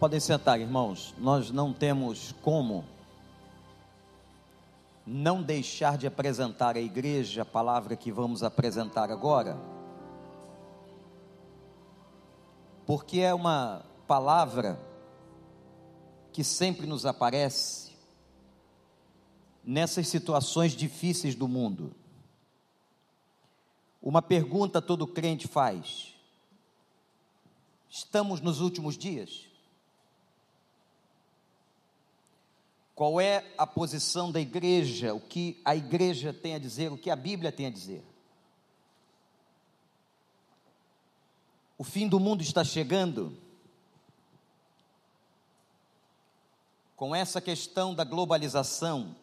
Podem sentar, irmãos. Nós não temos como não deixar de apresentar à igreja a palavra que vamos apresentar agora, porque é uma palavra que sempre nos aparece nessas situações difíceis do mundo. Uma pergunta todo crente faz: estamos nos últimos dias? Qual é a posição da igreja? O que a igreja tem a dizer? O que a Bíblia tem a dizer? O fim do mundo está chegando. Com essa questão da globalização,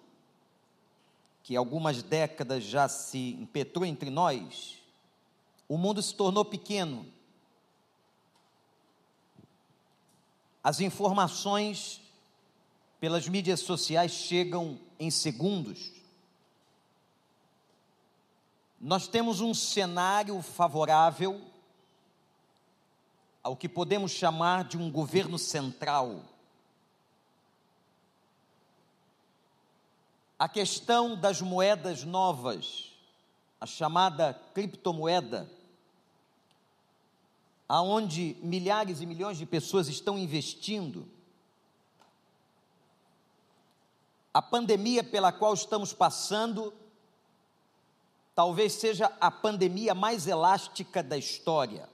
que algumas décadas já se impetrou entre nós, o mundo se tornou pequeno. As informações pelas mídias sociais chegam em segundos. Nós temos um cenário favorável ao que podemos chamar de um governo central. A questão das moedas novas, a chamada criptomoeda, aonde milhares e milhões de pessoas estão investindo, A pandemia pela qual estamos passando talvez seja a pandemia mais elástica da história,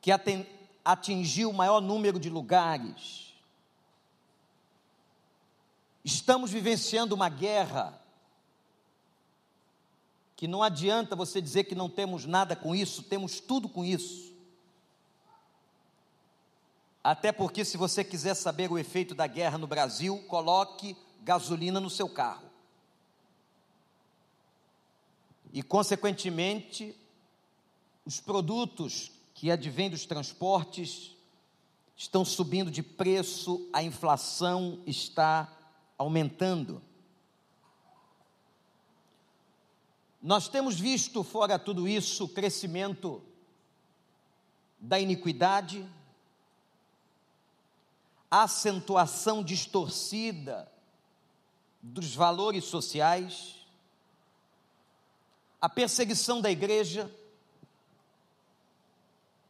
que atingiu o maior número de lugares. Estamos vivenciando uma guerra que não adianta você dizer que não temos nada com isso, temos tudo com isso. Até porque, se você quiser saber o efeito da guerra no Brasil, coloque gasolina no seu carro. E, consequentemente, os produtos que advêm dos transportes estão subindo de preço, a inflação está aumentando. Nós temos visto, fora tudo isso, o crescimento da iniquidade, acentuação distorcida dos valores sociais, a perseguição da igreja.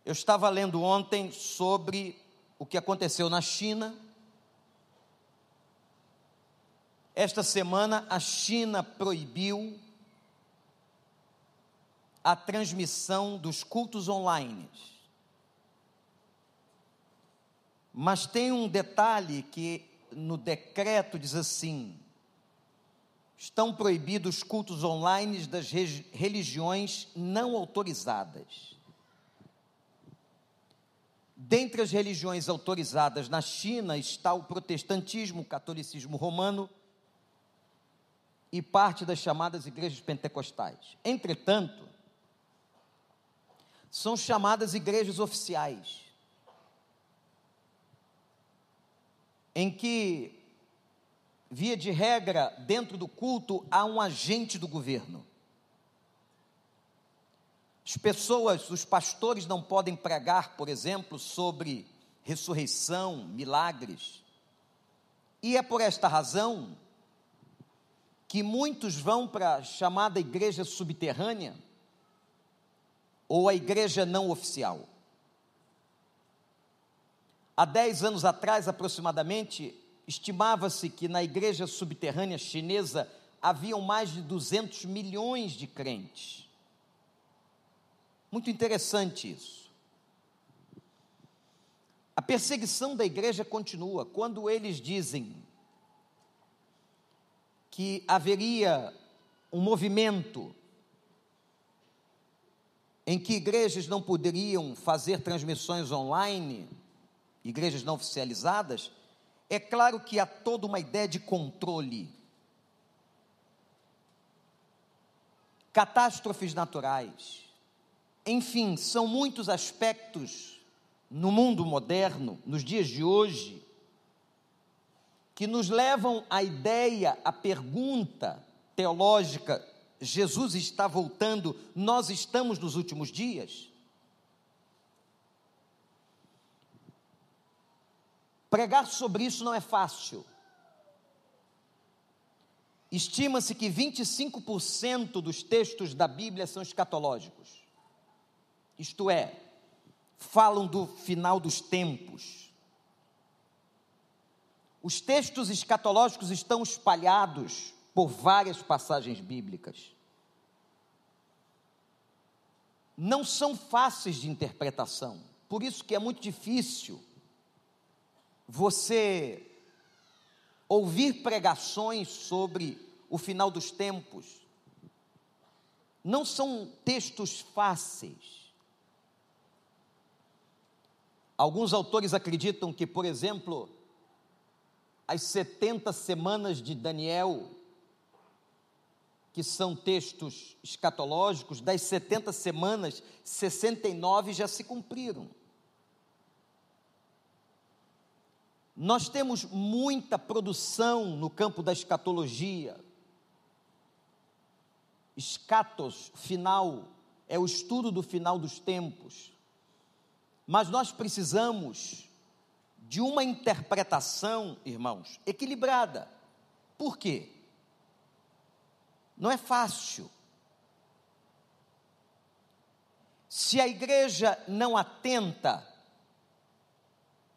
Eu estava lendo ontem sobre o que aconteceu na China. Esta semana, a China proibiu a transmissão dos cultos online. Mas tem um detalhe que no decreto diz assim: estão proibidos cultos online das religiões não autorizadas. Dentre as religiões autorizadas na China está o protestantismo, o catolicismo romano e parte das chamadas igrejas pentecostais. Entretanto, são chamadas igrejas oficiais. Em que, via de regra, dentro do culto há um agente do governo. As pessoas, os pastores não podem pregar, por exemplo, sobre ressurreição, milagres. E é por esta razão que muitos vão para a chamada igreja subterrânea ou a igreja não oficial. Há dez anos atrás, aproximadamente, estimava-se que na igreja subterrânea chinesa haviam mais de 200 milhões de crentes. Muito interessante isso. A perseguição da igreja continua. Quando eles dizem que haveria um movimento em que igrejas não poderiam fazer transmissões online, igrejas não oficializadas, é claro que há toda uma ideia de controle. Catástrofes naturais. Enfim, são muitos aspectos no mundo moderno, nos dias de hoje, que nos levam à ideia, à pergunta teológica: Jesus está voltando, nós estamos nos últimos dias? Pregar sobre isso não é fácil. Estima-se que 25% dos textos da Bíblia são escatológicos. Isto é, falam do final dos tempos. Os textos escatológicos estão espalhados por várias passagens bíblicas. Não são fáceis de interpretação, por isso que é muito difícil você ouvir pregações sobre o final dos tempos. Não são textos fáceis. Alguns autores acreditam que, por exemplo, as 70 semanas de Daniel, que são textos escatológicos, das 70 semanas, 69 já se cumpriram. Nós temos muita produção no campo da escatologia. Escatos, final, é o estudo do final dos tempos. Mas nós precisamos de uma interpretação, irmãos, equilibrada. Por quê? Não é fácil. Se a igreja não atenta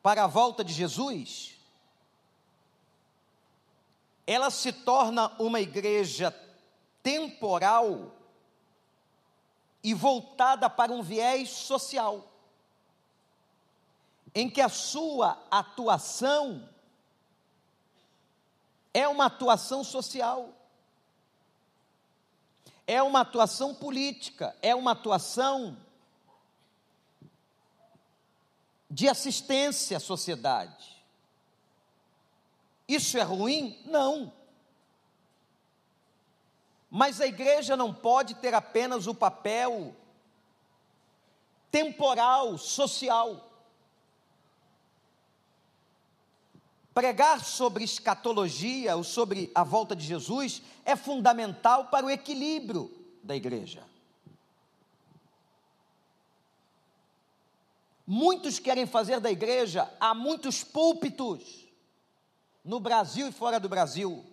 para a volta de Jesus, ela se torna uma igreja temporal e voltada para um viés social em que a sua atuação é uma atuação social, é uma atuação política, é uma atuação de assistência à sociedade. Isso é ruim? Não. Mas a igreja não pode ter apenas o papel temporal, social. Pregar sobre escatologia ou sobre a volta de Jesus é fundamental para o equilíbrio da igreja. Muitos querem fazer da igreja, há muitos púlpitos no Brasil e fora do Brasil,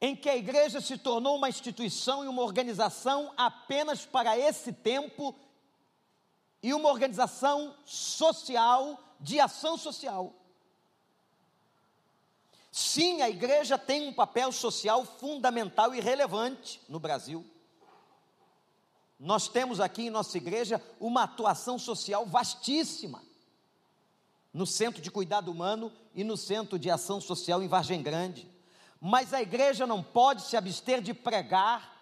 em que a igreja se tornou uma instituição e uma organização apenas para esse tempo e uma organização social de ação social. Sim, a igreja tem um papel social fundamental e relevante no Brasil. Nós temos aqui em nossa igreja uma atuação social vastíssima. No Centro de Cuidado Humano e no Centro de Ação Social em Vargem Grande. Mas a igreja não pode se abster de pregar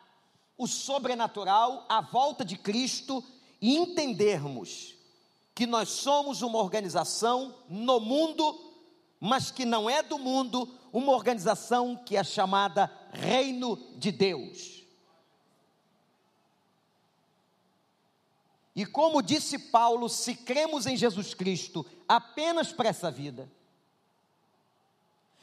o sobrenatural, a volta de Cristo e entendermos que nós somos uma organização no mundo, mas que não é do mundo, uma organização que é chamada Reino de Deus. E como disse Paulo, se cremos em Jesus Cristo apenas para essa vida,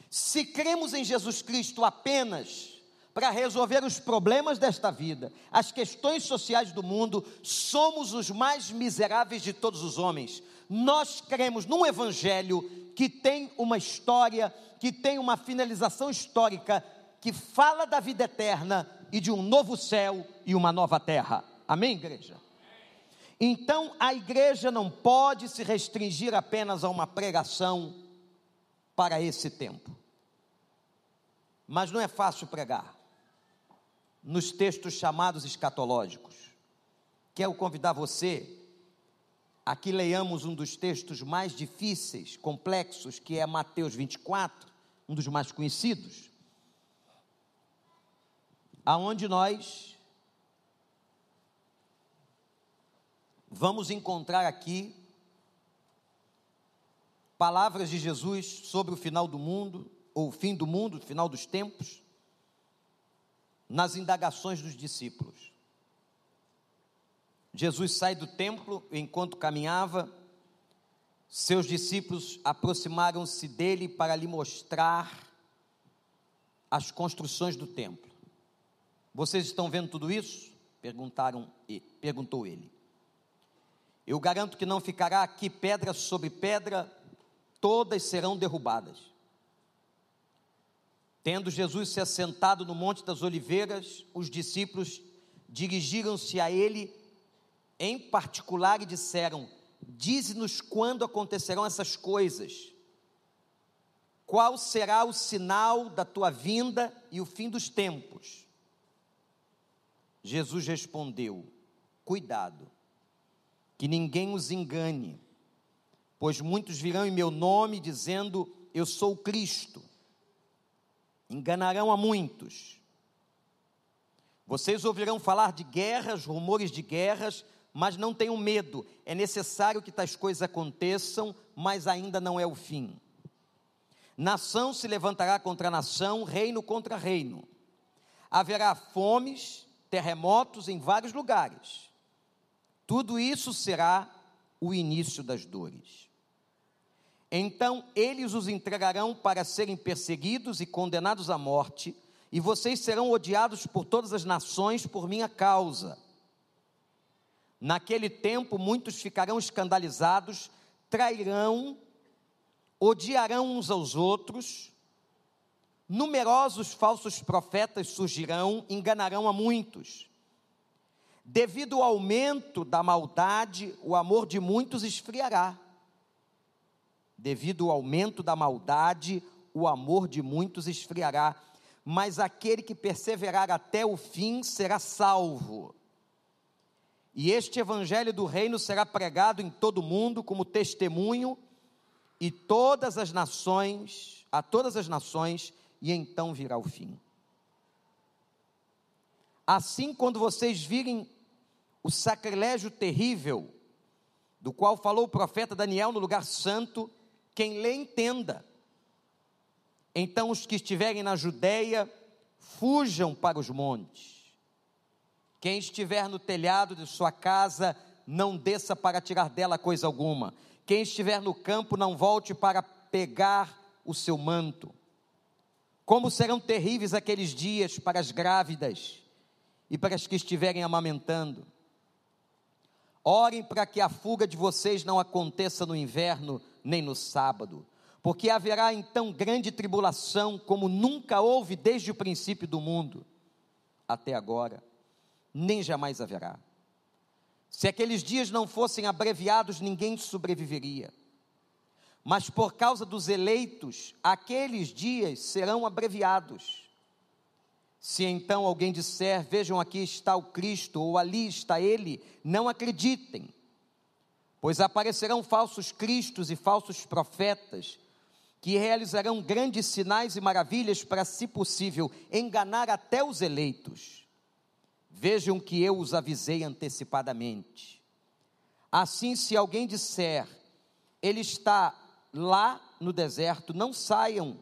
se cremos em Jesus Cristo apenas para resolver os problemas desta vida, as questões sociais do mundo, somos os mais miseráveis de todos os homens. Nós cremos num evangelho que tem uma história, que tem uma finalização histórica, que fala da vida eterna e de um novo céu e uma nova terra. Amém, igreja? Então, a igreja não pode se restringir apenas a uma pregação para esse tempo. Mas não é fácil pregar nos textos chamados escatológicos. Quero convidar você a que leiamos um dos textos mais difíceis, complexos, que é Mateus 24, um dos mais conhecidos, aonde nós vamos encontrar aqui palavras de Jesus sobre o final do mundo, ou o fim do mundo, o final dos tempos nas indagações dos discípulos. Jesus sai do templo enquanto caminhava, seus discípulos aproximaram-se dele para lhe mostrar as construções do templo. Vocês estão vendo tudo isso? Perguntaram, perguntou ele. Eu garanto que não ficará aqui pedra sobre pedra todas serão derrubadas. Tendo Jesus se assentado no Monte das Oliveiras, os discípulos dirigiram-se a ele em particular e disseram: Dize-nos quando acontecerão essas coisas. Qual será o sinal da tua vinda e o fim dos tempos? Jesus respondeu: Cuidado, que ninguém os engane, pois muitos virão em meu nome dizendo: Eu sou Cristo. Enganarão a muitos. Vocês ouvirão falar de guerras, rumores de guerras, mas não tenham medo, é necessário que tais coisas aconteçam, mas ainda não é o fim. Nação se levantará contra nação, reino contra reino. Haverá fomes, terremotos em vários lugares. Tudo isso será o início das dores. Então eles os entregarão para serem perseguidos e condenados à morte, e vocês serão odiados por todas as nações por minha causa. Naquele tempo, muitos ficarão escandalizados, trairão, odiarão uns aos outros, numerosos falsos profetas surgirão, enganarão a muitos. Devido ao aumento da maldade, o amor de muitos esfriará. Devido ao aumento da maldade, o amor de muitos esfriará, mas aquele que perseverar até o fim será salvo. E este evangelho do reino será pregado em todo o mundo como testemunho e todas as nações, a todas as nações, e então virá o fim. Assim, quando vocês virem o sacrilégio terrível, do qual falou o profeta Daniel no lugar santo, quem lê entenda. Então os que estiverem na Judéia, fujam para os montes. Quem estiver no telhado de sua casa, não desça para tirar dela coisa alguma. Quem estiver no campo, não volte para pegar o seu manto. Como serão terríveis aqueles dias para as grávidas e para as que estiverem amamentando. Orem para que a fuga de vocês não aconteça no inverno nem no sábado, porque haverá então grande tribulação, como nunca houve desde o princípio do mundo até agora nem jamais haverá. Se aqueles dias não fossem abreviados, ninguém sobreviveria. Mas por causa dos eleitos, aqueles dias serão abreviados. Se então alguém disser, vejam aqui está o Cristo, ou ali está ele, não acreditem, pois aparecerão falsos cristos e falsos profetas, que realizarão grandes sinais e maravilhas para, se possível, enganar até os eleitos. Vejam que eu os avisei antecipadamente. Assim, se alguém disser, ele está lá no deserto, não saiam,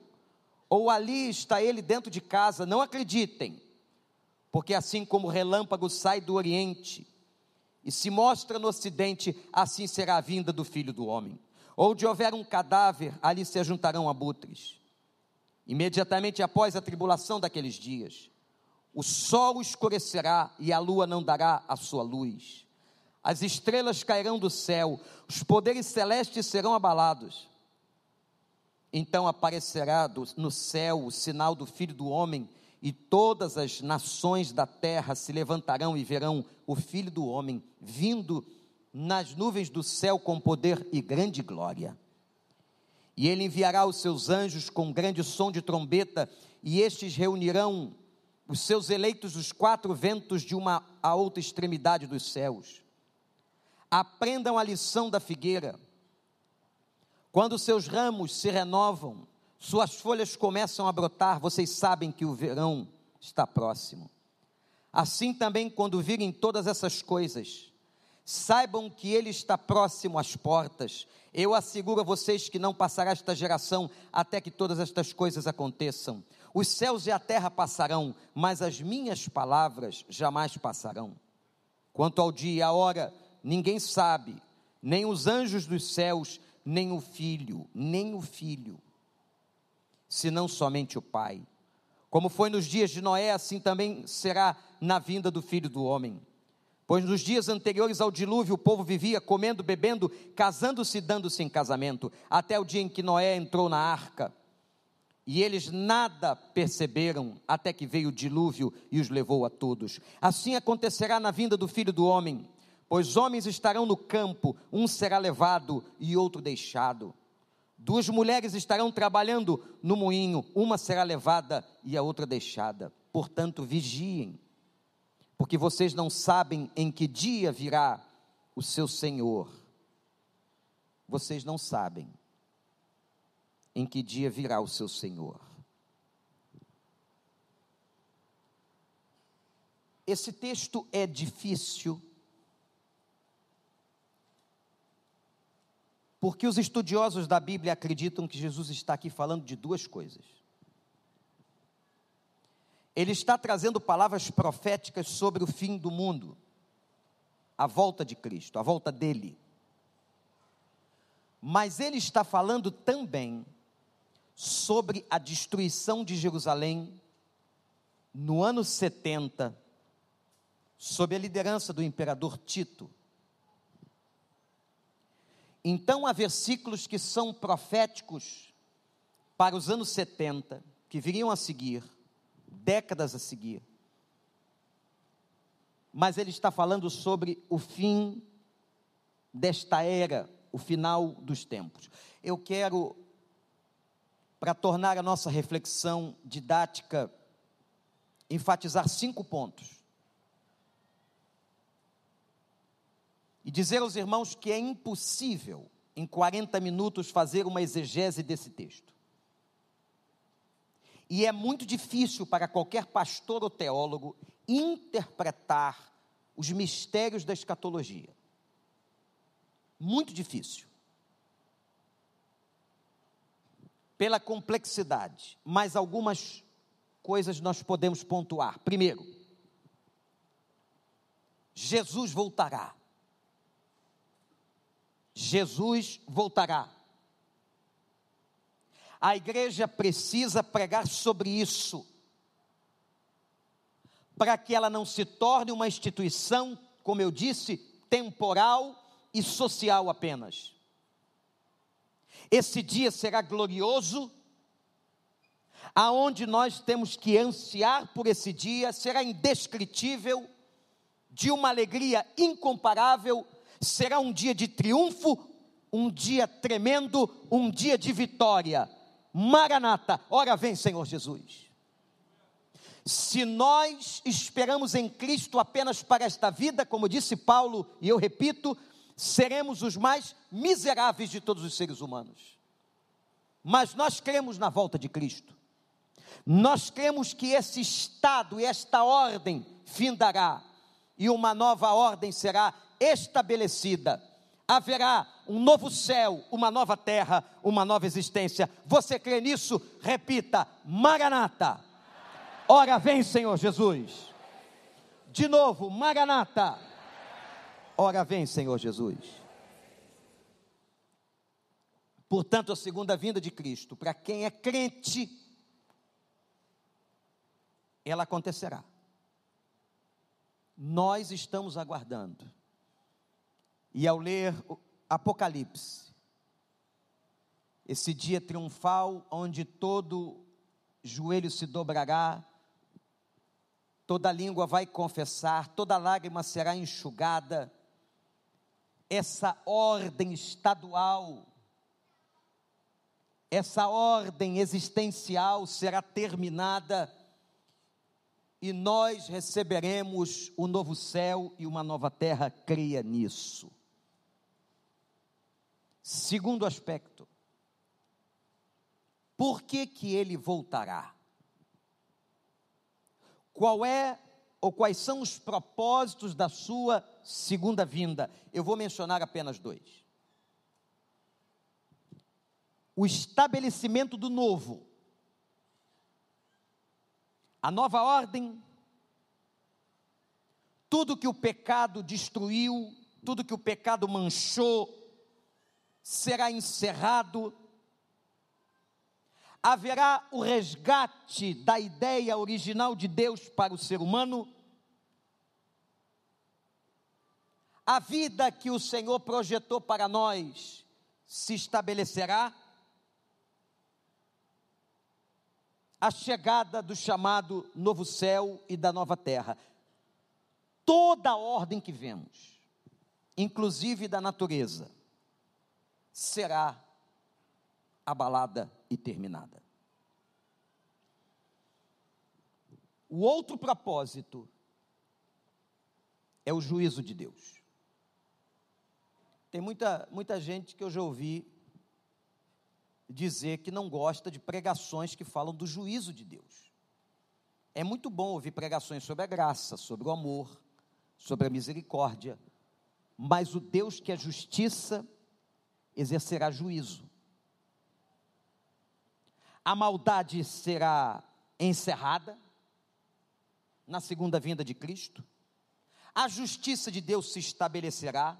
ou ali está ele dentro de casa, não acreditem, porque assim como o relâmpago sai do Oriente e se mostra no Ocidente, assim será a vinda do Filho do Homem. Onde houver um cadáver, ali se ajuntarão abutres. Imediatamente após a tribulação daqueles dias, o sol escurecerá e a lua não dará a sua luz. As estrelas cairão do céu, os poderes celestes serão abalados. Então aparecerá no céu o sinal do Filho do Homem, e todas as nações da terra se levantarão e verão o Filho do Homem vindo nas nuvens do céu com poder e grande glória. E ele enviará os seus anjos com grande som de trombeta, e estes reunirão os seus eleitos dos quatro ventos de uma a outra extremidade dos céus. Aprendam a lição da figueira. Quando seus ramos se renovam, suas folhas começam a brotar, vocês sabem que o verão está próximo. Assim também, quando virem todas essas coisas, saibam que ele está próximo às portas. Eu asseguro a vocês que não passará esta geração até que todas estas coisas aconteçam. Os céus e a terra passarão, mas as minhas palavras jamais passarão. Quanto ao dia e à hora, ninguém sabe, nem os anjos dos céus, nem o filho, nem o filho, senão somente o Pai. Como foi nos dias de Noé, assim também será na vinda do filho do homem. Pois nos dias anteriores ao dilúvio o povo vivia comendo, bebendo, casando-se e dando-se em casamento, até o dia em que Noé entrou na arca. E eles nada perceberam até que veio o dilúvio e os levou a todos. Assim acontecerá na vinda do filho do homem, pois homens estarão no campo, um será levado e outro deixado. Duas mulheres estarão trabalhando no moinho, uma será levada e a outra deixada. Portanto, vigiem, porque vocês não sabem em que dia virá o seu Senhor. Vocês não sabem em que dia virá o seu Senhor. Esse texto é difícil, porque os estudiosos da Bíblia acreditam que Jesus está aqui falando de duas coisas. Ele está trazendo palavras proféticas sobre o fim do mundo, a volta de Cristo, a volta dele. Mas ele está falando também sobre a destruição de Jerusalém no ano 70, sob a liderança do imperador Tito. Então há versículos que são proféticos para os anos 70, que viriam a seguir, décadas a seguir. Mas ele está falando sobre o fim desta era, o final dos tempos. Eu quero para tornar a nossa reflexão didática, enfatizar cinco pontos. E dizer aos irmãos que é impossível, em 40 minutos, fazer uma exegese desse texto. E é muito difícil para qualquer pastor ou teólogo interpretar os mistérios da escatologia. Muito difícil. pela complexidade, mas algumas coisas nós podemos pontuar. Primeiro, Jesus voltará. Jesus voltará. A igreja precisa pregar sobre isso, para que ela não se torne uma instituição, como eu disse, temporal e social apenas. Esse dia será glorioso, aonde nós temos que ansiar por esse dia, será indescritível, de uma alegria incomparável, será um dia de triunfo, um dia tremendo, um dia de vitória. Maranata, ora vem, Senhor Jesus. Se nós esperamos em Cristo apenas para esta vida, como disse Paulo, e eu repito, seremos os mais miseráveis de todos os seres humanos. Mas nós cremos na volta de Cristo. Nós cremos que esse estado e esta ordem findará e uma nova ordem será estabelecida. Haverá um novo céu, uma nova terra, uma nova existência. Você crê nisso? Repita: Maranata. Ora vem, Senhor Jesus. De novo, Maranata. Ora vem, Senhor Jesus. Portanto, a segunda vinda de Cristo, para quem é crente, ela acontecerá. Nós estamos aguardando. E ao ler Apocalipse, esse dia triunfal, onde todo joelho se dobrará, toda língua vai confessar, toda lágrima será enxugada, essa ordem estadual, essa ordem existencial será terminada e nós receberemos o um novo céu e uma nova terra, creia nisso. Segundo aspecto, por que que ele voltará? Qual é ou quais são os propósitos da sua segunda vinda? Eu vou mencionar apenas dois. O estabelecimento do novo, a nova ordem, tudo que o pecado destruiu, tudo que o pecado manchou, será encerrado haverá o resgate da ideia original de Deus para o ser humano, a vida que o Senhor projetou para nós se estabelecerá? A chegada do chamado novo céu e da nova terra. Toda a ordem que vemos, inclusive da natureza, será abalada e terminada. O outro propósito é o juízo de Deus. Tem muita, muita gente que eu já ouvi dizer que não gosta de pregações que falam do juízo de Deus. É muito bom ouvir pregações sobre a graça, sobre o amor, sobre a misericórdia, mas o Deus que é justiça exercerá juízo. A maldade será encerrada na segunda vinda de Cristo. A justiça de Deus se estabelecerá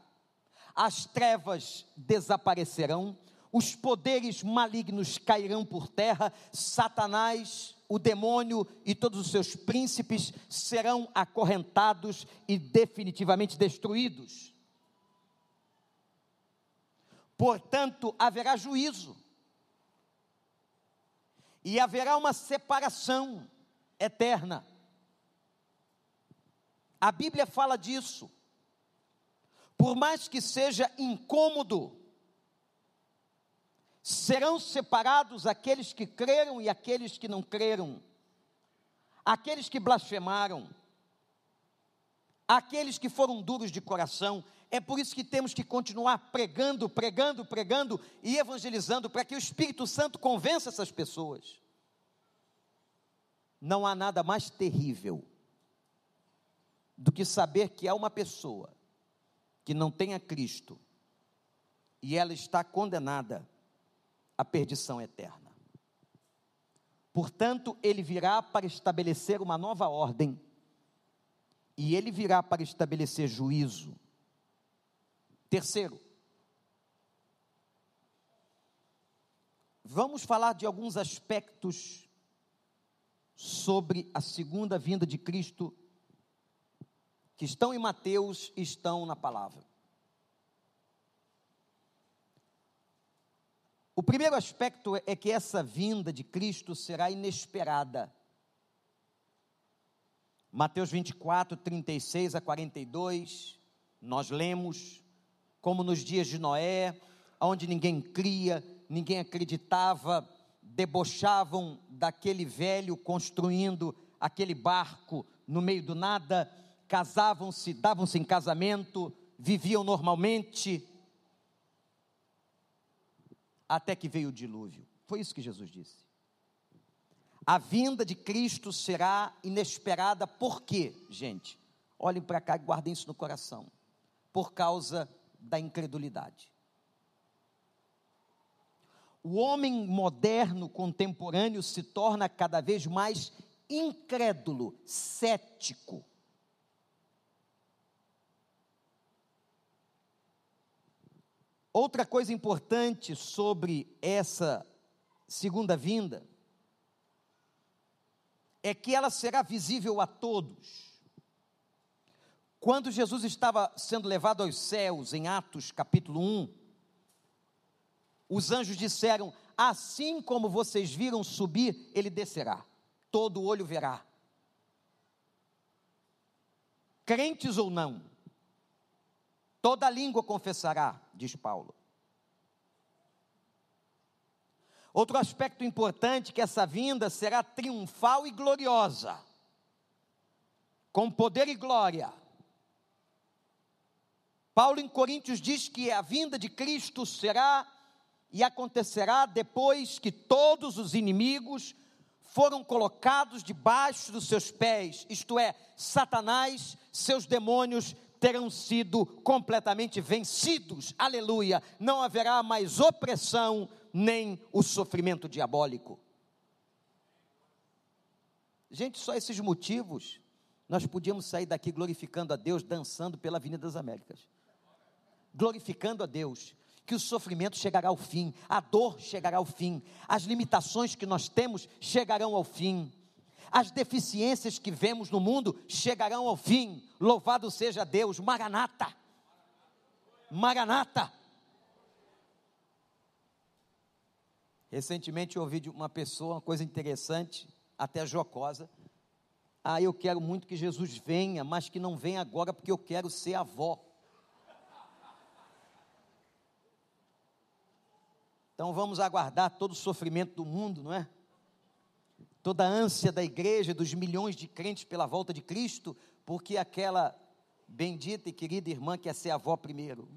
as trevas desaparecerão, os poderes malignos cairão por terra, Satanás, o demônio e todos os seus príncipes serão acorrentados e definitivamente destruídos. Portanto, haverá juízo, e haverá uma separação eterna. A Bíblia fala disso por mais que seja incômodo, serão separados aqueles que creram e aqueles que não creram, aqueles que blasfemaram, aqueles que foram duros de coração. É por isso que temos que continuar pregando, pregando, pregando e evangelizando para que o Espírito Santo convença essas pessoas. Não há nada mais terrível do que saber que há uma pessoa que não tem a Cristo e ela está condenada à perdição eterna. Portanto, ele virá para estabelecer uma nova ordem e ele virá para estabelecer juízo. Terceiro, vamos falar de alguns aspectos sobre a segunda vinda de Cristo que estão em Mateus e estão na palavra. O primeiro aspecto é que essa vinda de Cristo será inesperada. Mateus 24, 36 a 42, nós lemos, como nos dias de Noé, onde ninguém cria, ninguém acreditava, debochavam daquele velho construindo aquele barco no meio do nada, casavam-se, davam-se em casamento, viviam normalmente, até que veio o dilúvio. Foi isso que Jesus disse. A vinda de Cristo será inesperada, por quê, gente? Olhem para cá e guardem isso no coração. Por causa da incredulidade. O homem moderno, contemporâneo, se torna cada vez mais incrédulo, cético Outra coisa importante sobre essa segunda vinda é que ela será visível a todos. Quando Jesus estava sendo levado aos céus, em Atos capítulo 1, os anjos disseram: Assim como vocês viram subir, ele descerá, todo olho verá. Crentes ou não, Toda língua confessará, diz Paulo. Outro aspecto importante que essa vinda será triunfal e gloriosa, com poder e glória. Paulo em Coríntios diz que a vinda de Cristo será e acontecerá depois que todos os inimigos foram colocados debaixo dos seus pés, isto é, Satanás, seus demônios terão sido completamente vencidos. Aleluia! Não haverá mais opressão nem o sofrimento diabólico. Gente, só esses motivos nós podíamos sair daqui glorificando a Deus, dançando pela Avenida das Américas. Glorificando a Deus, que o sofrimento chegará ao fim, a dor chegará ao fim, as limitações que nós temos chegarão ao fim as deficiências que vemos no mundo chegarão ao fim. Louvado seja Deus, Maranata. Maranata. Recentemente eu ouvi de uma pessoa uma coisa interessante, até jocosa. Ah, eu quero muito que Jesus venha, mas que não venha agora porque eu quero ser avó. Então vamos aguardar todo o sofrimento do mundo, não é? Toda a ânsia da igreja, dos milhões de crentes pela volta de Cristo, porque aquela bendita e querida irmã quer ser avó primeiro.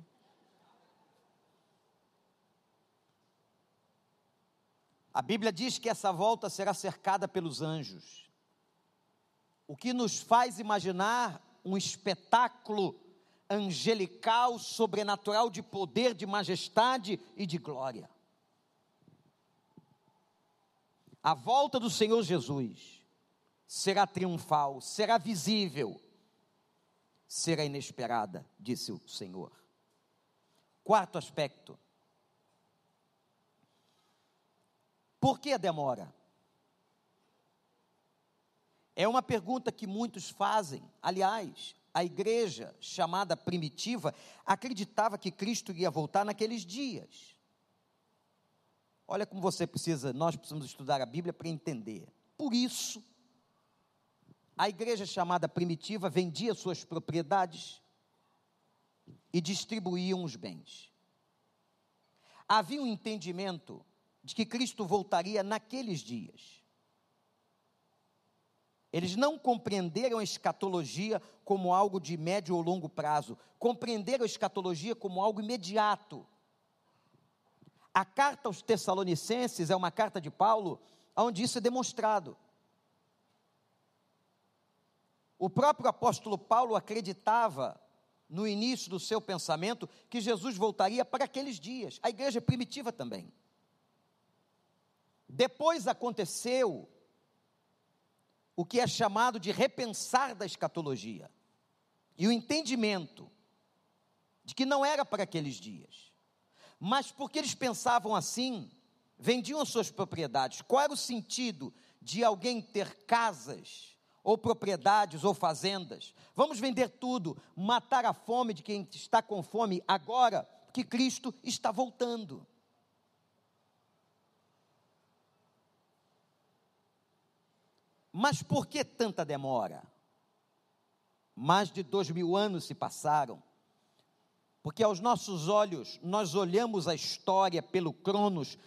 A Bíblia diz que essa volta será cercada pelos anjos, o que nos faz imaginar um espetáculo angelical, sobrenatural de poder, de majestade e de glória. A volta do Senhor Jesus será triunfal, será visível, será inesperada, disse o Senhor. Quarto aspecto, Por que a demora? É uma pergunta que muitos fazem. Aliás, a igreja chamada primitiva acreditava que Cristo ia voltar naqueles dias. Olha como você precisa, nós precisamos estudar a Bíblia para entender. Por isso, a igreja chamada primitiva vendia suas propriedades e distribuía os bens. Havia um entendimento de que Cristo voltaria naqueles dias. Eles não compreenderam a escatologia como algo de médio ou longo prazo, compreenderam a escatologia como algo imediato. A carta aos Tessalonicenses é uma carta de Paulo onde isso é demonstrado. O próprio apóstolo Paulo acreditava, no início do seu pensamento, que Jesus voltaria para aqueles dias. A igreja primitiva também. Depois aconteceu o que é chamado de repensar da escatologia e o entendimento de que não era para aqueles dias, mas porque eles pensavam assim, vendiam suas propriedades. Qual era o sentido de alguém ter casas, ou propriedades, ou fazendas? Vamos vender tudo, matar a fome de quem está com fome agora que Cristo está voltando. Mas por que tanta demora? Mais de dois mil anos se passaram. Porque aos nossos olhos, nós olhamos a história pelo Cronos,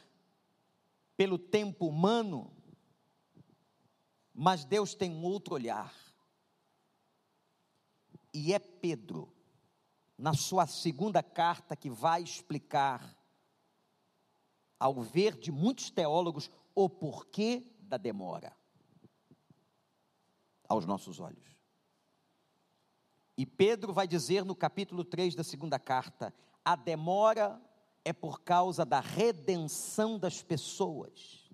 pelo tempo humano, mas Deus tem um outro olhar. E é Pedro, na sua segunda carta, que vai explicar, ao ver de muitos teólogos, o porquê da demora aos nossos olhos. E Pedro vai dizer no capítulo 3 da segunda carta: a demora é por causa da redenção das pessoas.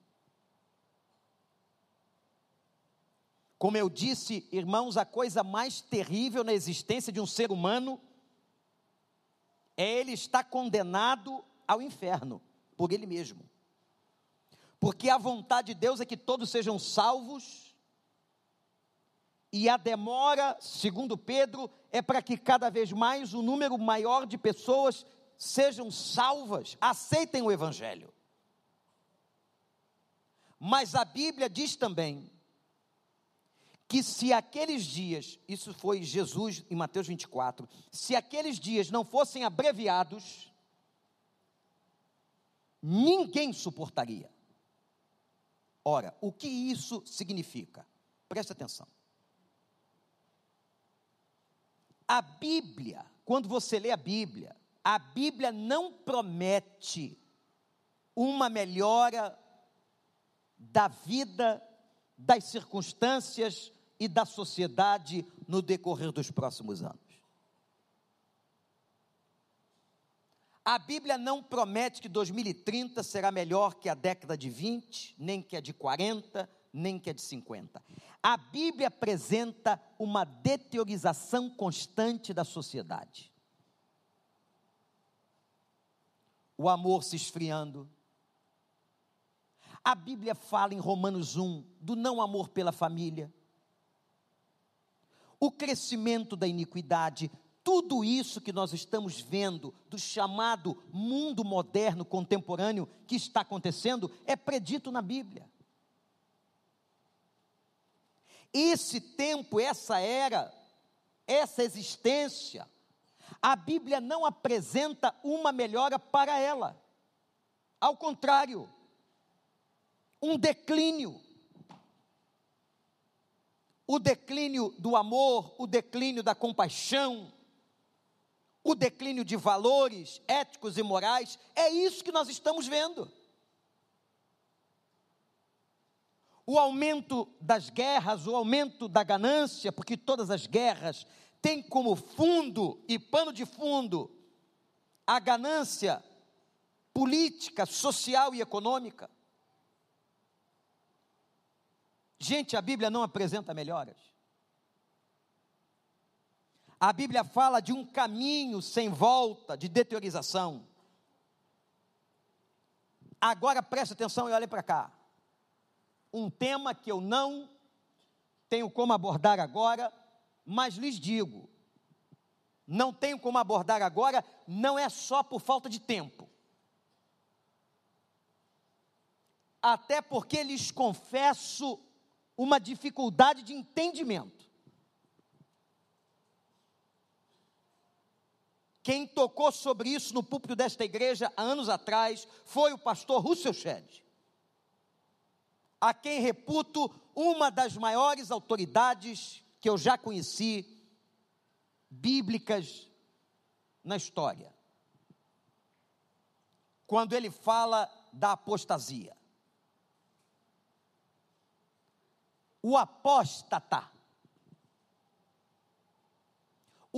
Como eu disse, irmãos, a coisa mais terrível na existência de um ser humano é ele estar condenado ao inferno por ele mesmo. Porque a vontade de Deus é que todos sejam salvos e a demora, segundo Pedro, é para que cada vez mais um número maior de pessoas sejam salvas, aceitem o Evangelho. Mas a Bíblia diz também que se aqueles dias, isso foi Jesus em Mateus 24, se aqueles dias não fossem abreviados, ninguém suportaria. Ora, o que isso significa? Presta atenção. A Bíblia, quando você lê a Bíblia, a Bíblia não promete uma melhora da vida, das circunstâncias e da sociedade no decorrer dos próximos anos. A Bíblia não promete que 2030 será melhor que a década de 20, nem que a de 40, nem que a de 50. A Bíblia apresenta uma deteriorização constante da sociedade. O amor se esfriando. A Bíblia fala em Romanos 1 do não amor pela família. O crescimento da iniquidade. tudo isso que nós estamos vendo do chamado mundo moderno contemporâneo que está acontecendo é predito na Bíblia. Esse tempo, essa era, essa existência, a Bíblia não apresenta uma melhora para ela. Ao contrário, um declínio. O declínio do amor, o declínio da compaixão, o declínio de valores éticos e morais, é isso que nós estamos vendo. O aumento das guerras, o aumento da ganância, porque todas as guerras têm como fundo e pano de fundo a ganância política, social e econômica. Gente, a Bíblia não apresenta melhoras. A Bíblia fala de um caminho sem volta de deteriorização. Agora preste atenção e olhe para cá. Um tema que eu não tenho como abordar agora, mas lhes digo: não tenho como abordar agora, não é só por falta de tempo. Até porque lhes confesso uma dificuldade de entendimento. Quem tocou sobre isso no púlpito desta igreja há anos atrás foi o pastor Russell Shedd, a quem reputo uma das maiores autoridades que eu já conheci, bíblicas, na história. Quando ele fala da apostasia. O apóstata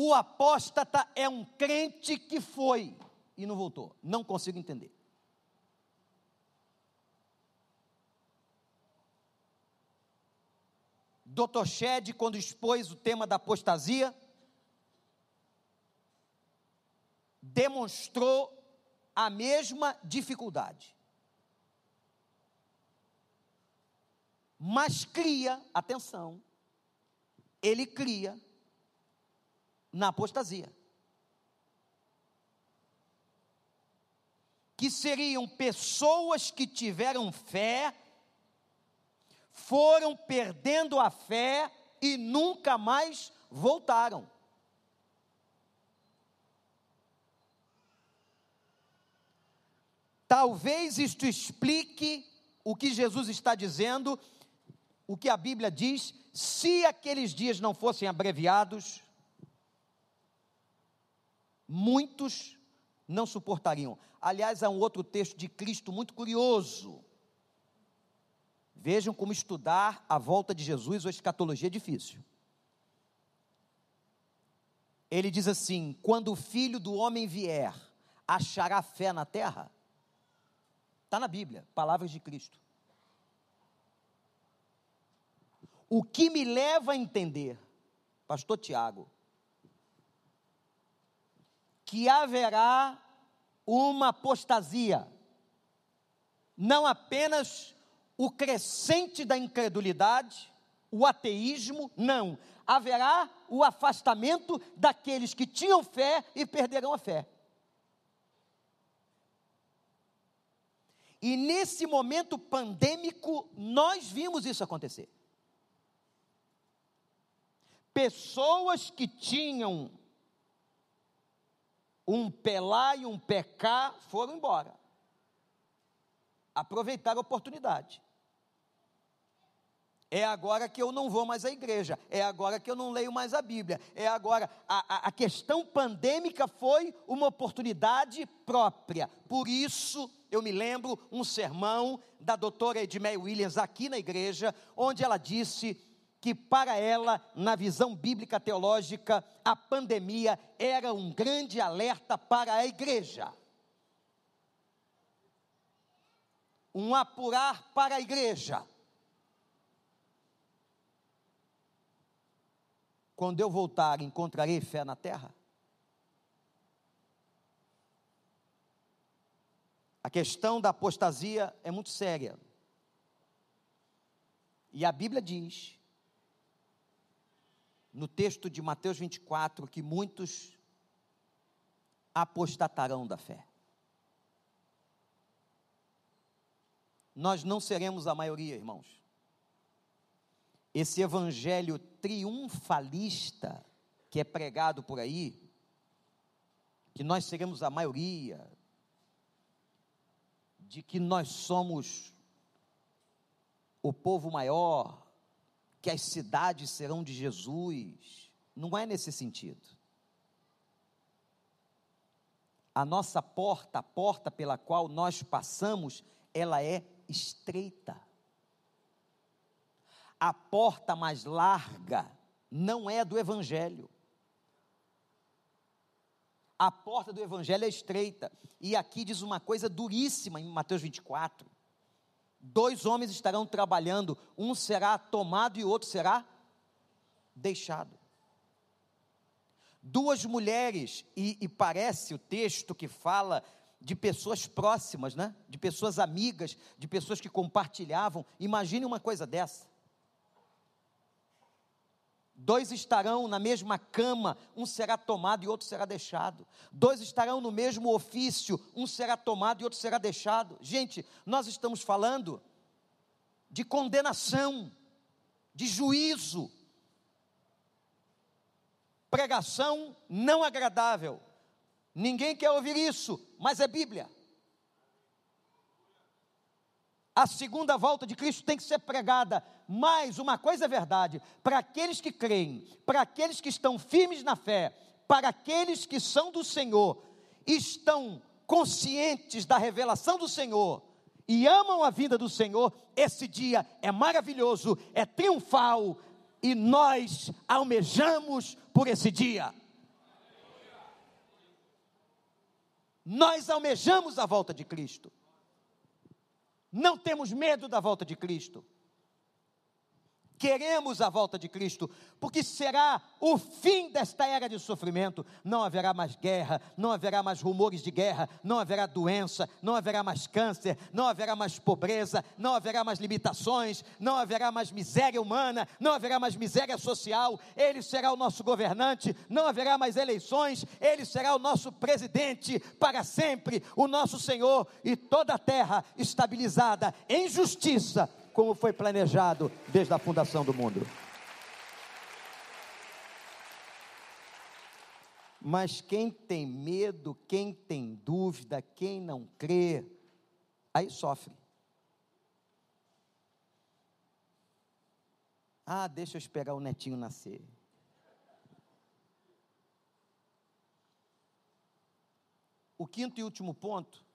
o apóstata é um crente que foi e não voltou. Não consigo entender. Dr. Shed, quando expôs o tema da apostasia, demonstrou a mesma dificuldade. Mas cria, atenção, ele cria na apostasia. Que seriam pessoas que tiveram fé, foram perdendo a fé e nunca mais voltaram. Talvez isto explique o que Jesus está dizendo, o que a Bíblia diz, se aqueles dias não fossem abreviados, muitos não suportariam. Aliás, há um outro texto de Cristo muito curioso. Vejam como estudar a volta de Jesus ou escatologia é difícil. Ele diz assim: quando o filho do homem vier, achará fé na terra? Está na Bíblia, palavras de Cristo. O que me leva a entender, Pastor Tiago, que haverá uma apostasia, não apenas o crescente da incredulidade, o ateísmo, não, haverá o afastamento daqueles que tinham fé e perderão a fé. E nesse momento pandêmico, nós vimos isso acontecer. Pessoas que tinham um lá e um cá foram embora. Aproveitaram a oportunidade. É agora que eu não vou mais à igreja. É agora que eu não leio mais a Bíblia. É agora. A, a, a questão pandêmica foi uma oportunidade própria. Por isso, eu me lembro um sermão da doutora Edmé Williams aqui na igreja, onde ela disse que para ela, na visão bíblica teológica, a pandemia era um grande alerta para a igreja. Um apurar para a igreja. Quando eu voltar, encontrarei fé na terra? A questão da apostasia é muito séria. E a Bíblia diz no texto de Mateus 24 que muitos apostatarão da fé. Nós não seremos a maioria, irmãos. Esse evangelho triunfalista que é pregado por aí, que nós seremos a maioria, de que nós somos o povo maior, que as cidades serão de Jesus, não é nesse sentido. A nossa porta, a porta pela qual nós passamos, ela é estreita. A porta mais larga não é do Evangelho. A porta do Evangelho é estreita. E aqui diz uma coisa duríssima em Mateus 24: dois homens estarão trabalhando, um será tomado e o outro será deixado. Duas mulheres, e, e parece o texto que fala de pessoas próximas, né? de pessoas amigas, de pessoas que compartilhavam. Imagine uma coisa dessa. Dois estarão na mesma cama, um será tomado e outro será deixado. Dois estarão no mesmo ofício, um será tomado e outro será deixado. Gente, nós estamos falando de condenação, de juízo. Pregação não agradável, Ninguém quer ouvir isso, mas é Bíblia. A segunda volta de Cristo tem que ser pregada, mas uma coisa é verdade: para aqueles que creem, para aqueles que estão firmes na fé, para aqueles que são do Senhor, estão conscientes da revelação do Senhor e amam a vida do Senhor, esse dia é maravilhoso, é triunfal e nós almejamos por esse dia. Nós almejamos a volta de Cristo. Não temos medo da volta de Cristo queremos a volta de Cristo, porque será o fim desta era de sofrimento. Não haverá mais guerra, não haverá mais rumores de guerra, não haverá doença, não haverá mais câncer, não haverá mais pobreza, não haverá mais limitações, não haverá mais miséria humana, não haverá mais miséria social. Ele será o nosso governante, não haverá mais eleições, ele será o nosso presidente para sempre, o nosso Senhor, e toda a terra estabilizada em justiça como foi planejado desde a fundação do mundo. Mas quem tem medo, quem tem dúvida, quem não crê, aí sofre. Ah, deixa eu esperar o netinho nascer. O quinto e último ponto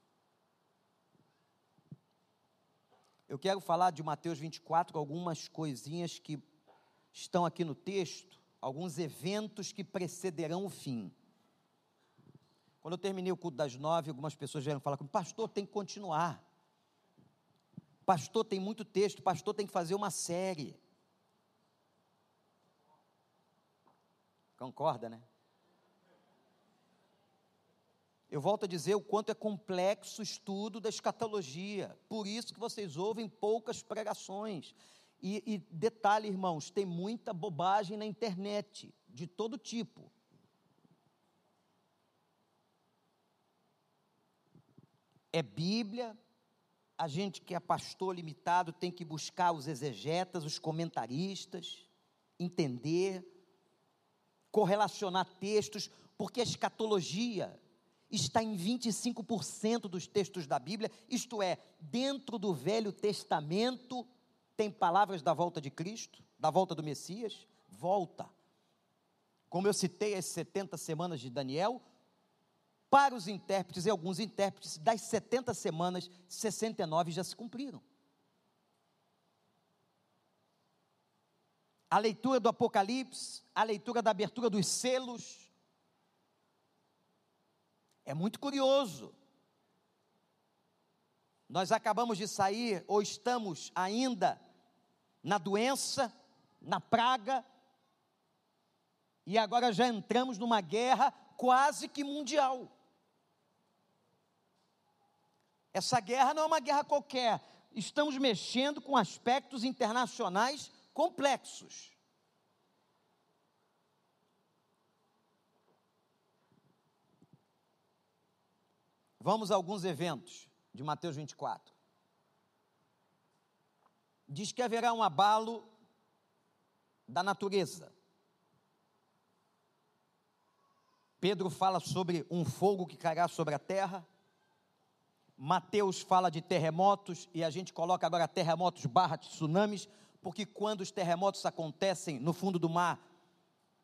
Eu quero falar de Mateus 24, algumas coisinhas que estão aqui no texto, alguns eventos que precederão o fim. Quando eu terminei o culto das nove, algumas pessoas vieram falar comigo, pastor, tem que continuar. Pastor, tem muito texto, pastor, tem que fazer uma série. Concorda, né? Eu volto a dizer o quanto é complexo o estudo da escatologia. Por isso que vocês ouvem poucas pregações. E, e detalhe, irmãos, tem muita bobagem na internet, de todo tipo. É Bíblia, a gente que é pastor limitado tem que buscar os exegetas, os comentaristas, entender, correlacionar textos, porque a escatologia está em 25% dos textos da Bíblia, isto é, dentro do Velho Testamento tem palavras da volta de Cristo, da volta do Messias, volta. Como eu citei as 70 semanas de Daniel, para os intérpretes e alguns intérpretes, das 70 semanas, 69 já se cumpriram. A leitura do Apocalipse, a leitura da abertura dos selos, é muito curioso. Nós acabamos de sair, ou estamos ainda na doença, na praga, e agora já entramos numa guerra quase que mundial. Essa guerra não é uma guerra qualquer, estamos mexendo com aspectos internacionais complexos. Vamos a alguns eventos de Mateus 24. Diz que haverá um abalo da natureza. Pedro fala sobre um fogo que cairá sobre a terra. Mateus fala de terremotos e a gente coloca agora terremotos barra tsunamis, porque quando os terremotos acontecem no fundo do mar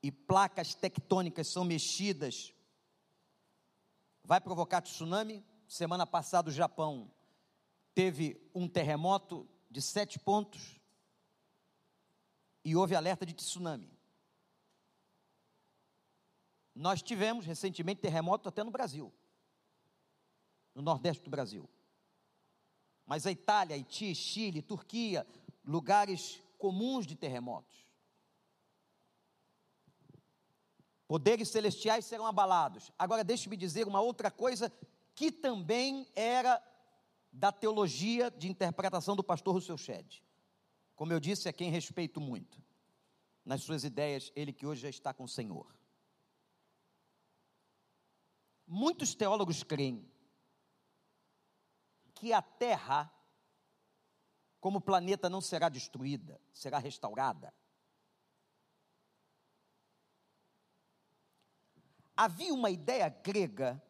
e placas tectônicas são mexidas, vai provocar tsunami. Semana passada o Japão teve um terremoto de sete pontos e houve alerta de tsunami. Nós tivemos recentemente terremoto até no Brasil, no Nordeste do Brasil. Mas a Itália, Haiti, Chile, Turquia, lugares comuns de terremotos. Poderes celestiais serão abalados. Agora, deixe-me dizer uma outra coisa que também era da teologia de interpretação do pastor Rousseau Shedd. Como eu disse, é quem respeito muito. Nas suas ideias, ele que hoje já está com o Senhor. Muitos teólogos creem que a Terra, como planeta, não será destruída, será restaurada. Havia uma ideia grega,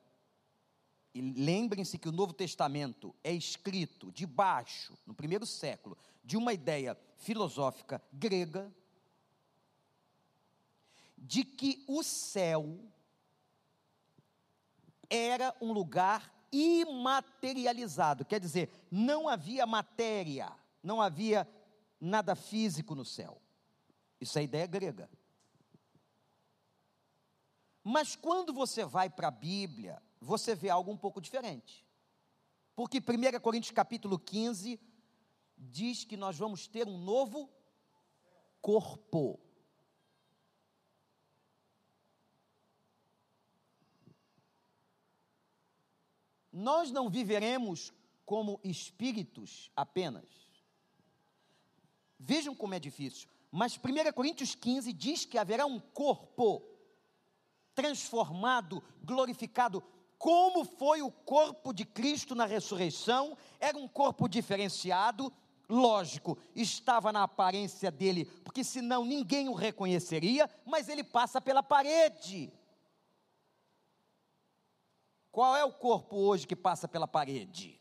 e lembrem-se que o Novo Testamento é escrito debaixo, no primeiro século, de uma ideia filosófica grega, de que o céu era um lugar imaterializado, quer dizer, não havia matéria, não havia nada físico no céu. Isso é ideia grega. Mas quando você vai para a Bíblia, você vê algo um pouco diferente. Porque 1 Coríntios capítulo 15 diz que nós vamos ter um novo corpo. Nós não viveremos como espíritos apenas. Vejam como é difícil. Mas 1 Coríntios 15 diz que haverá um corpo transformado, glorificado, como foi o corpo de Cristo na ressurreição, era um corpo diferenciado, lógico, estava na aparência dele, porque senão ninguém o reconheceria, mas ele passa pela parede. Qual é o corpo hoje que passa pela parede?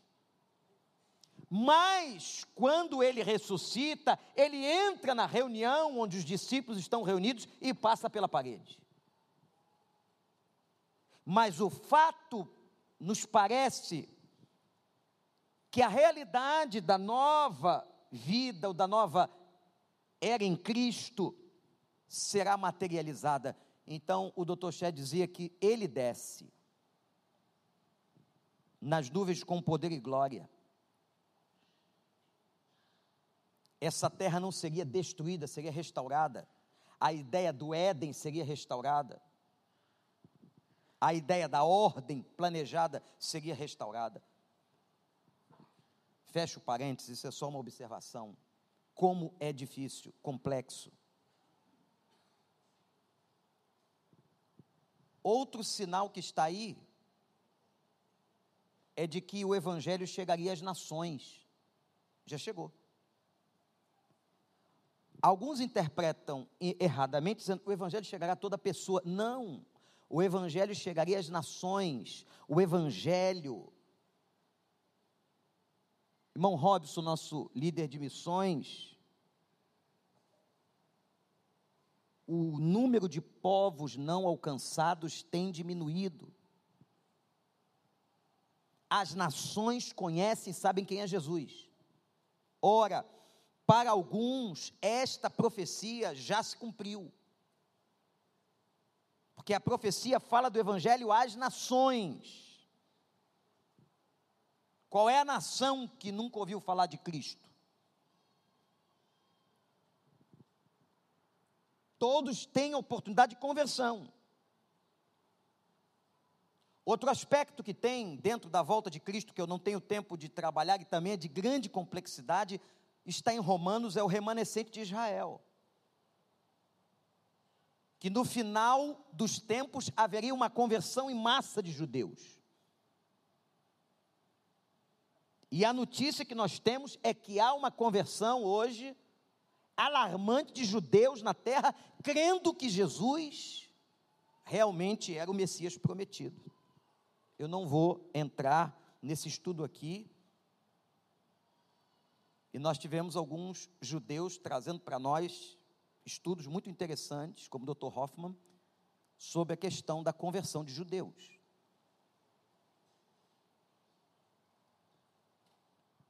Mas, quando ele ressuscita, ele entra na reunião onde os discípulos estão reunidos e passa pela parede. Mas o fato nos parece que a realidade da nova vida, ou da nova era em Cristo, será materializada. Então, o Dr. Ché dizia que ele desce nas nuvens com poder e glória. Essa terra não seria destruída, seria restaurada. A ideia do Éden seria restaurada a ideia da ordem planejada seria restaurada. Fecho parênteses, isso é só uma observação. Como é difícil, complexo. Outro sinal que está aí é de que o evangelho chegaria às nações. Já chegou. Alguns interpretam erradamente dizendo que o evangelho chegará a toda pessoa. Não o Evangelho chegaria às nações, o Evangelho. Irmão Robson, nosso líder de missões, o número de povos não alcançados tem diminuído. As nações conhecem e sabem quem é Jesus. Ora, para alguns, esta profecia já se cumpriu. Porque a profecia fala do evangelho às nações. Qual é a nação que nunca ouviu falar de Cristo? Todos têm oportunidade de conversão. Outro aspecto que tem dentro da volta de Cristo, que eu não tenho tempo de trabalhar e também é de grande complexidade, está em Romanos, é o remanescente de Israel que no final dos tempos haveria uma conversão em massa de judeus. E a notícia que nós temos é que há uma conversão hoje alarmante de judeus na terra, crendo que Jesus realmente era o Messias prometido. Eu não vou entrar nesse estudo aqui. E nós tivemos alguns judeus trazendo para nós estudos muito interessantes, como o Dr. Hoffman, sobre a questão da conversão de judeus.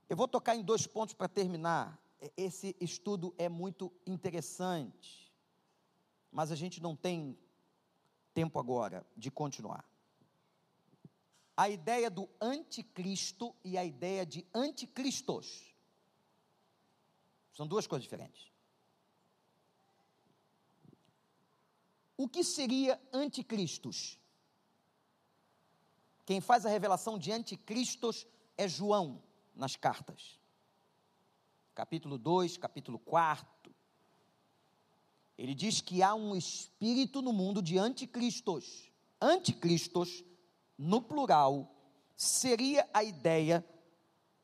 Eu vou tocar em dois pontos para terminar. Esse estudo é muito interessante, mas a gente não tem tempo agora de continuar. A ideia do anticristo e a ideia de anticristos são duas coisas diferentes. O que seria anticristos? Quem faz a revelação de anticristos é João nas cartas. Capítulo 2, capítulo 4. Ele diz que há um espírito no mundo de anticristos. Anticristos, no plural, seria a ideia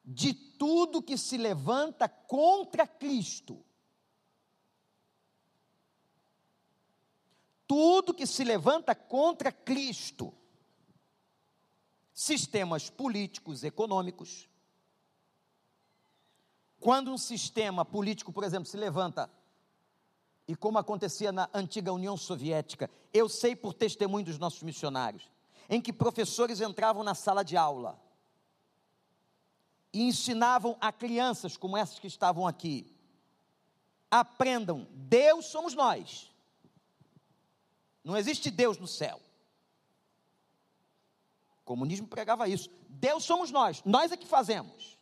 de tudo que se levanta contra Cristo. Tudo que se levanta contra Cristo. Sistemas políticos, econômicos, quando um sistema político, por exemplo, se levanta, e como acontecia na antiga União Soviética, eu sei por testemunho dos nossos missionários, em que professores entravam na sala de aula e ensinavam a crianças como essas que estavam aqui: aprendam, Deus somos nós. Não existe Deus no céu. O comunismo pregava isso. Deus somos nós, nós é que fazemos.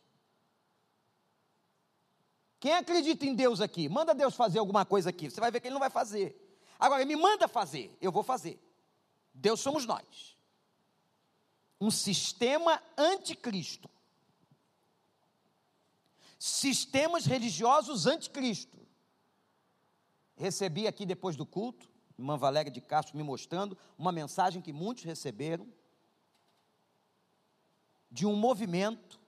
Quem acredita em Deus aqui? Manda Deus fazer alguma coisa aqui. Você vai ver que Ele não vai fazer. Agora, me manda fazer, eu vou fazer. Deus somos nós. Um sistema anticristo. Sistemas religiosos anticristo. Recebi aqui depois do culto, irmã Valéria de Castro me mostrando uma mensagem que muitos receberam de um movimento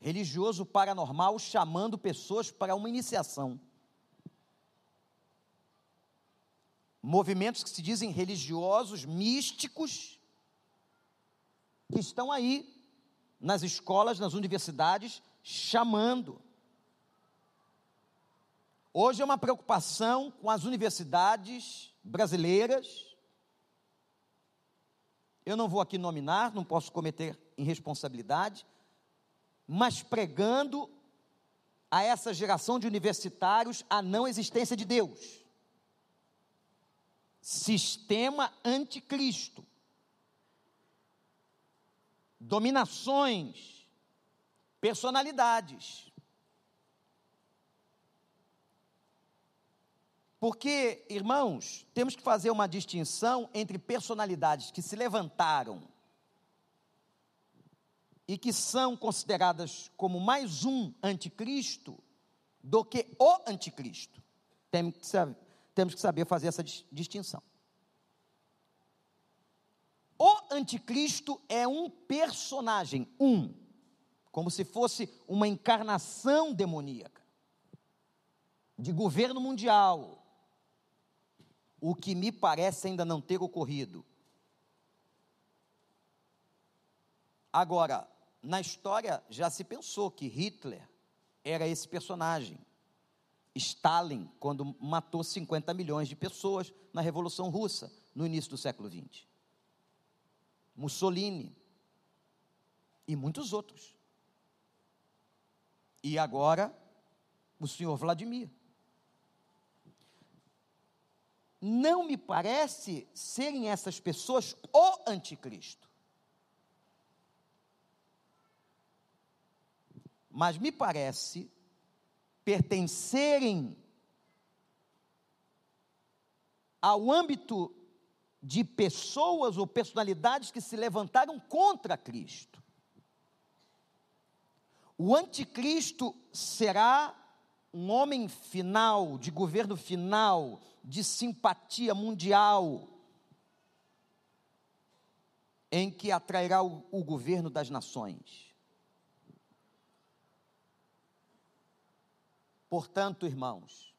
religioso paranormal chamando pessoas para uma iniciação. Movimentos que se dizem religiosos, místicos, que estão aí nas escolas, nas universidades, chamando. Hoje é uma preocupação com as universidades brasileiras. Eu não vou aqui nominar, não posso cometer irresponsabilidade, mas pregando a essa geração de universitários a não existência de Deus. Sistema anticristo. Dominações, personalidades. Porque, irmãos, temos que fazer uma distinção entre personalidades que se levantaram e que são consideradas como mais um anticristo do que o anticristo. Temos que saber, temos que saber fazer essa distinção. O anticristo é um personagem, um, como se fosse uma encarnação demoníaca, de governo mundial, o que me parece ainda não ter ocorrido. Agora, na história já se pensou que Hitler era esse personagem. Stalin, quando matou 50 milhões de pessoas na Revolução Russa, no início do século XX. Mussolini e muitos outros. E agora, o senhor Vladimir. Não me parece serem essas pessoas o anticristo. mas me parece pertencerem ao âmbito de pessoas ou personalidades que se levantaram contra Cristo. O anticristo será um homem final, de governo final, de simpatia mundial, em que atrairá o, o governo das nações. Portanto, irmãos,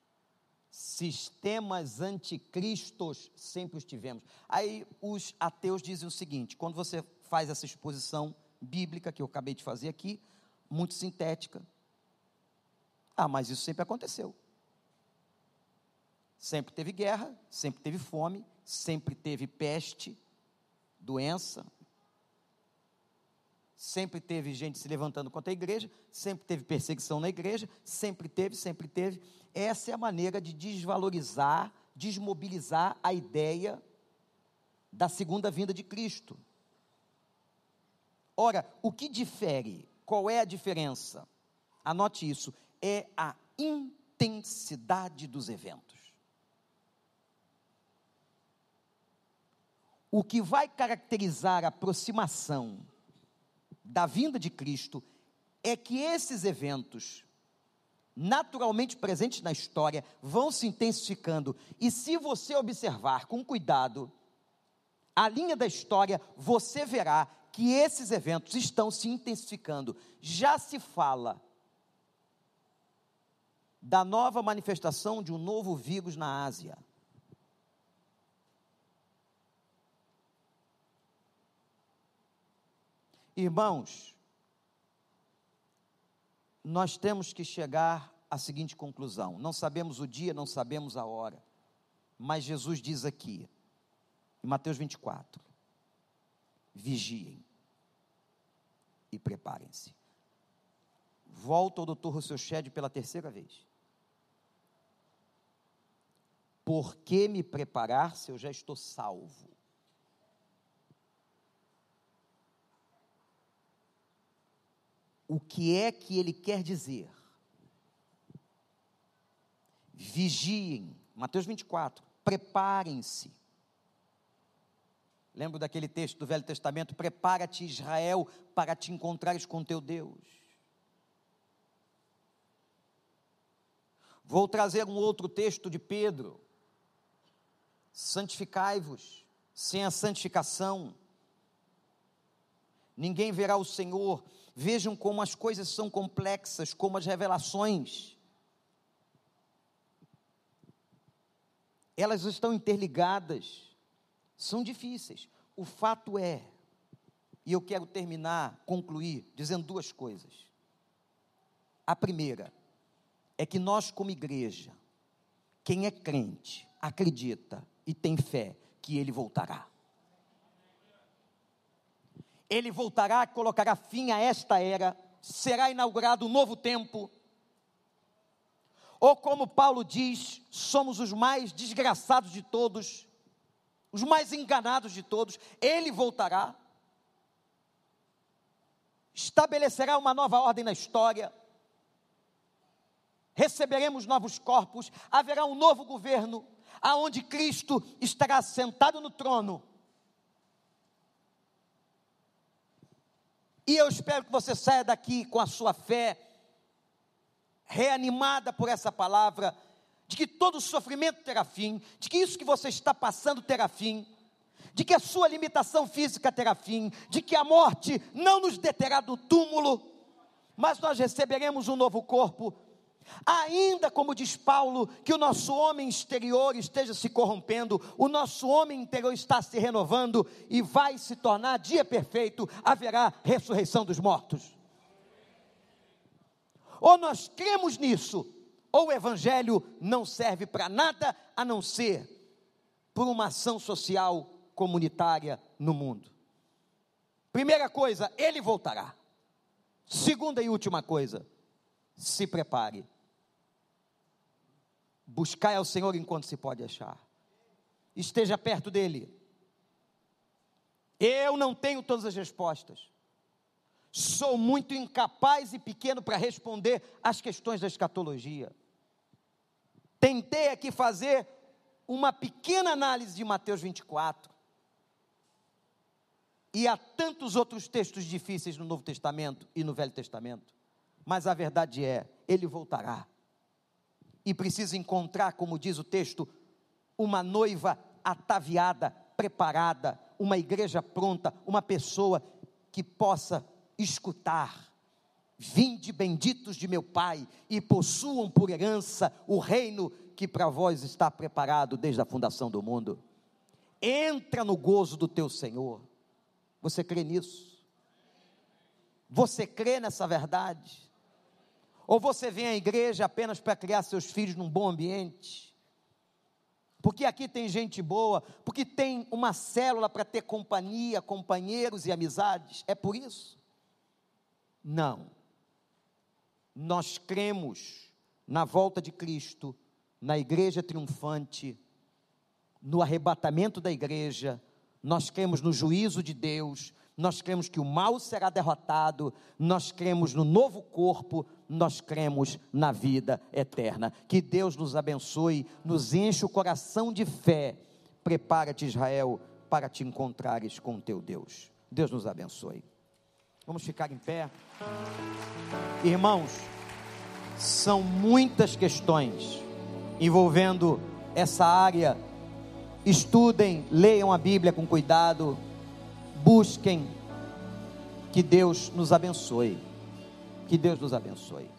sistemas anticristos sempre os tivemos. Aí os ateus dizem o seguinte: quando você faz essa exposição bíblica que eu acabei de fazer aqui, muito sintética, ah, mas isso sempre aconteceu. Sempre teve guerra, sempre teve fome, sempre teve peste, doença, sempre teve gente se levantando contra a igreja, sempre teve perseguição na igreja, sempre teve, sempre teve. Essa é a maneira de desvalorizar, desmobilizar a ideia da segunda vinda de Cristo. Ora, o que difere? Qual é a diferença? Anote isso: é a intensidade dos eventos. O que vai caracterizar a aproximação da vinda de Cristo é que esses eventos, naturalmente presentes na história, vão se intensificando. E se você observar com cuidado a linha da história, você verá que esses eventos estão se intensificando. Já se fala da nova manifestação de um novo vírus na Ásia. Irmãos, nós temos que chegar à seguinte conclusão: não sabemos o dia, não sabemos a hora, mas Jesus diz aqui, em Mateus 24: vigiem e preparem-se. Volta o doutor Rousseau Shedd pela terceira vez. Por que me preparar se eu já estou salvo? O que é que ele quer dizer. Vigiem, Mateus 24, preparem-se. Lembro daquele texto do Velho Testamento: prepara-te, Israel, para te encontrares com teu Deus. Vou trazer um outro texto de Pedro. Santificai-vos, sem a santificação, ninguém verá o Senhor. Vejam como as coisas são complexas, como as revelações. Elas estão interligadas, são difíceis. O fato é, e eu quero terminar, concluir, dizendo duas coisas. A primeira é que nós, como igreja, quem é crente, acredita e tem fé que ele voltará ele voltará, colocará fim a esta era, será inaugurado um novo tempo. Ou como Paulo diz, somos os mais desgraçados de todos, os mais enganados de todos, ele voltará, estabelecerá uma nova ordem na história, receberemos novos corpos, haverá um novo governo, aonde Cristo estará sentado no trono E eu espero que você saia daqui com a sua fé reanimada por essa palavra, de que todo sofrimento terá fim, de que isso que você está passando terá fim, de que a sua limitação física terá fim, de que a morte não nos deterá do túmulo, mas nós receberemos um novo corpo Ainda como diz Paulo, que o nosso homem exterior esteja se corrompendo, o nosso homem interior está se renovando e vai se tornar dia perfeito, haverá ressurreição dos mortos. Ou nós cremos nisso, ou o evangelho não serve para nada a não ser por uma ação social comunitária no mundo. Primeira coisa, ele voltará. Segunda e última coisa, se prepare Buscai ao Senhor enquanto se pode achar. Esteja perto dele. Eu não tenho todas as respostas. Sou muito incapaz e pequeno para responder às questões da escatologia. Tentei aqui fazer uma pequena análise de Mateus 24. E há tantos outros textos difíceis no Novo Testamento e no Velho Testamento. Mas a verdade é, ele voltará e precisa encontrar, como diz o texto, uma noiva ataviada, preparada, uma igreja pronta, uma pessoa que possa escutar Vinde benditos de meu Pai e possuam por herança o reino que para vós está preparado desde a fundação do mundo. Entra no gozo do teu Senhor. Você crê nisso? Você crê nessa verdade? Ou você vem à igreja apenas para criar seus filhos num bom ambiente? Porque aqui tem gente boa, porque tem uma célula para ter companhia, companheiros e amizades. É por isso? Não. Nós cremos na volta de Cristo, na igreja triunfante, no arrebatamento da igreja, nós cremos no juízo de Deus, nós cremos que o mal será derrotado, nós cremos no novo corpo, nós cremos na vida eterna. Que Deus nos abençoe, nos enche o coração de fé. Prepara-te, Israel, para te encontrares com o teu Deus. Deus nos abençoe. Vamos ficar em pé. Irmãos, são muitas questões envolvendo essa área. Estudem, leiam a Bíblia com cuidado busquem. Que Deus nos abençoe. Que Deus nos abençoe.